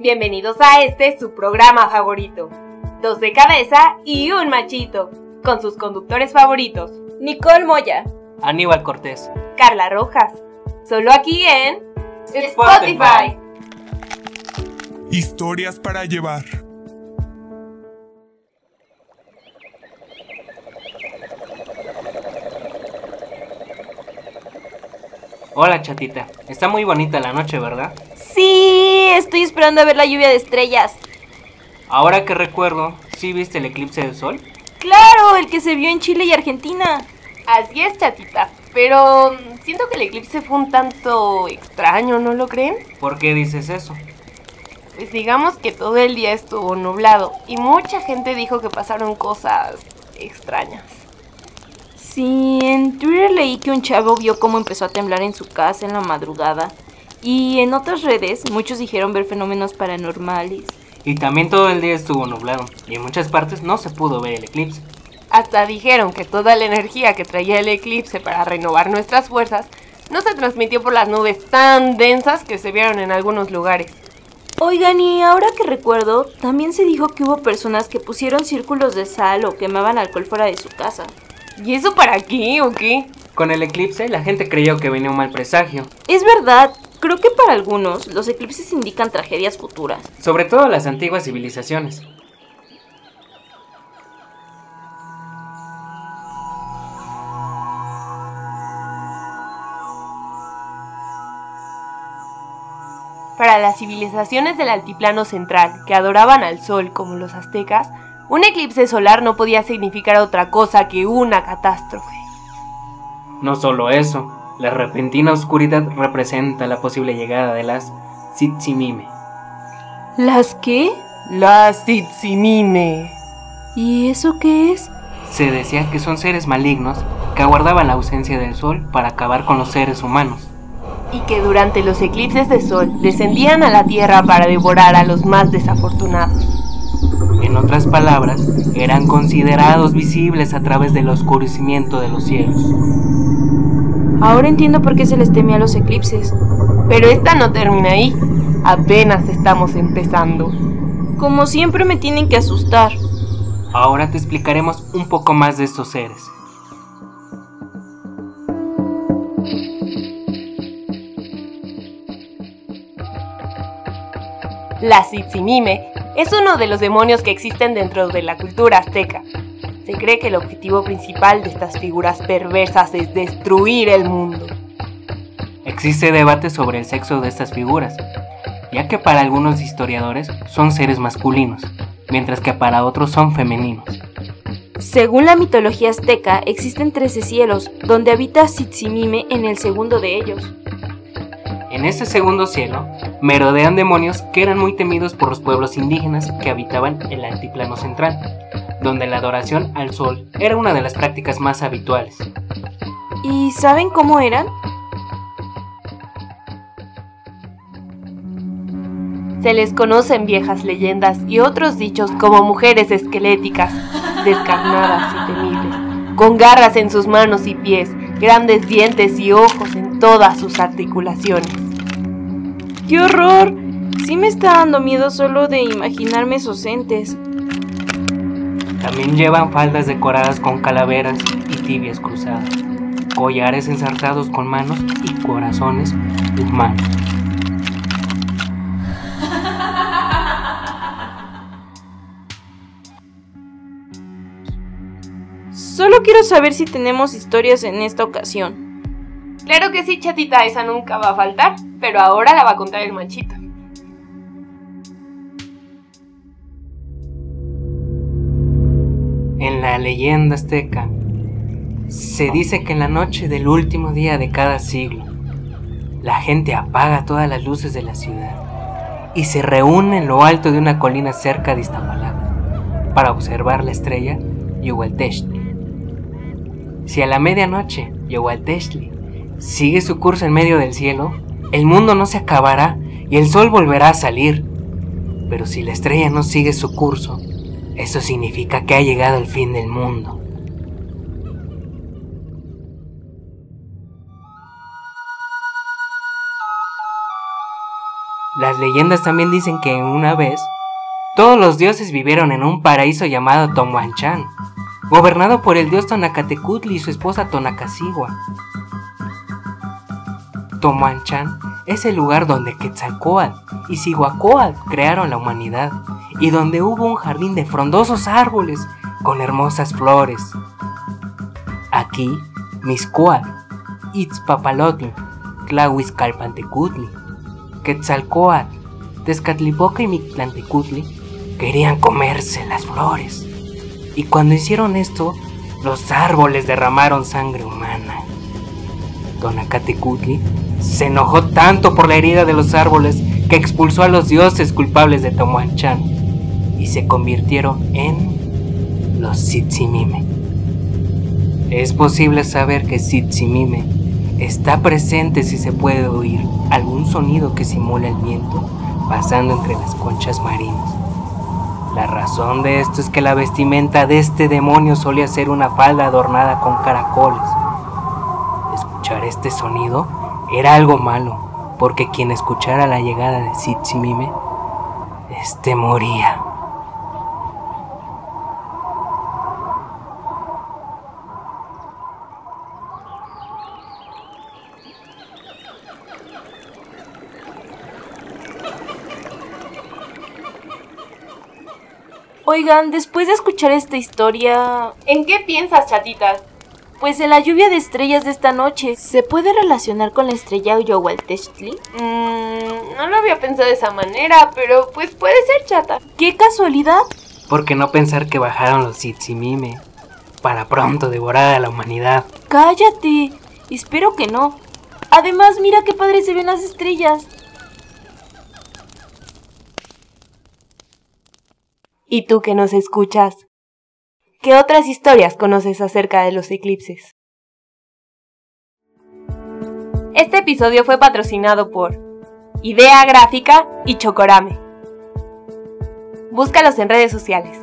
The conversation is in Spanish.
Bienvenidos a este su programa favorito. Dos de cabeza y un machito. Con sus conductores favoritos. Nicole Moya. Aníbal Cortés. Carla Rojas. Solo aquí en Spotify. Historias para llevar. Hola chatita, está muy bonita la noche, ¿verdad? Sí, estoy esperando a ver la lluvia de estrellas. Ahora que recuerdo, ¿sí viste el eclipse del sol? Claro, el que se vio en Chile y Argentina. Así es, chatita. Pero mm, siento que el eclipse fue un tanto extraño, ¿no lo creen? ¿Por qué dices eso? Pues digamos que todo el día estuvo nublado y mucha gente dijo que pasaron cosas extrañas. Sí, en Twitter leí que un chavo vio cómo empezó a temblar en su casa en la madrugada. Y en otras redes muchos dijeron ver fenómenos paranormales. Y también todo el día estuvo nublado y en muchas partes no se pudo ver el eclipse. Hasta dijeron que toda la energía que traía el eclipse para renovar nuestras fuerzas no se transmitió por las nubes tan densas que se vieron en algunos lugares. Oigan, y ahora que recuerdo, también se dijo que hubo personas que pusieron círculos de sal o quemaban alcohol fuera de su casa. ¿Y eso para qué o qué? Con el eclipse la gente creyó que venía un mal presagio, Es verdad, creo que para algunos los eclipses indican tragedias futuras. sobre todo las antiguas civilizaciones. Para las civilizaciones del altiplano central, que adoraban al sol como los aztecas, un eclipse solar no podía significar otra cosa que una catástrofe. No solo eso, la repentina oscuridad representa la posible llegada de las Tzitzimime. ¿Las qué? La Tzitzimime. ¿Y eso qué es? Se decía que son seres malignos que aguardaban la ausencia del sol para acabar con los seres humanos. Y que durante los eclipses de sol descendían a la tierra para devorar a los más desafortunados. En otras palabras, eran considerados visibles a través del oscurecimiento de los cielos. Ahora entiendo por qué se les temía a los eclipses. Pero esta no termina ahí. Apenas estamos empezando. Como siempre me tienen que asustar. Ahora te explicaremos un poco más de estos seres. La Tzitzimime es uno de los demonios que existen dentro de la cultura azteca. Se cree que el objetivo principal de estas figuras perversas es destruir el mundo. Existe debate sobre el sexo de estas figuras, ya que para algunos historiadores son seres masculinos, mientras que para otros son femeninos. Según la mitología azteca, existen 13 cielos, donde habita Tzitzimime en el segundo de ellos. En este segundo cielo, merodean demonios que eran muy temidos por los pueblos indígenas que habitaban el altiplano central, donde la adoración al sol era una de las prácticas más habituales. ¿Y saben cómo eran? Se les conocen viejas leyendas y otros dichos como mujeres esqueléticas, descarnadas y temibles, con garras en sus manos y pies, grandes dientes y ojos en todas sus articulaciones. ¡Qué horror! Sí me está dando miedo solo de imaginarme esos entes. También llevan faldas decoradas con calaveras y tibias cruzadas, collares ensartados con manos y corazones humanos. Solo quiero saber si tenemos historias en esta ocasión. Claro que sí, chatita, esa nunca va a faltar, pero ahora la va a contar el manchito. En la leyenda azteca se dice que en la noche del último día de cada siglo, la gente apaga todas las luces de la ciudad y se reúne en lo alto de una colina cerca de Iztapalapa para observar la estrella Yuhualtextli. Si a la medianoche Yuhualtextli sigue su curso en medio del cielo, el mundo no se acabará y el sol volverá a salir. Pero si la estrella no sigue su curso, eso significa que ha llegado el fin del mundo. La Las leyendas también dicen que una vez todos los dioses vivieron en un paraíso llamado Tomuanchan, gobernado por el dios Tonacatecutli y su esposa Tonacasiwa. Tomuanchan es el lugar donde Quetzalcoatl y Cihuacóatl crearon la humanidad y donde hubo un jardín de frondosos árboles con hermosas flores. Aquí, Miscoatl, Itzpapalotl, Tlahuizcalpantecutli, Quetzalcoatl, Tezcatlipoca y Mictlantecutli querían comerse las flores. Y cuando hicieron esto, los árboles derramaron sangre humana. Tonacatecutli se enojó tanto por la herida de los árboles que expulsó a los dioses culpables de Tomoanchan y se convirtieron en los Sitsimime. Es posible saber que Sitsimime está presente si se puede oír algún sonido que simula el viento pasando entre las conchas marinas. La razón de esto es que la vestimenta de este demonio solía ser una falda adornada con caracoles. Escuchar este sonido era algo malo, porque quien escuchara la llegada de Sitsimime, este moría. Oigan, después de escuchar esta historia... ¿En qué piensas, chatita? Pues en la lluvia de estrellas de esta noche, ¿se puede relacionar con la estrella Uyohualtechtli? Mmm, no lo había pensado de esa manera, pero pues puede ser chata. ¡Qué casualidad! ¿Por qué no pensar que bajaron los Itsimime para pronto devorar a la humanidad? ¡Cállate! Espero que no. Además, mira qué padre se ven las estrellas. ¿Y tú que nos escuchas? ¿Qué otras historias conoces acerca de los eclipses? Este episodio fue patrocinado por Idea Gráfica y Chocorame. Búscalos en redes sociales.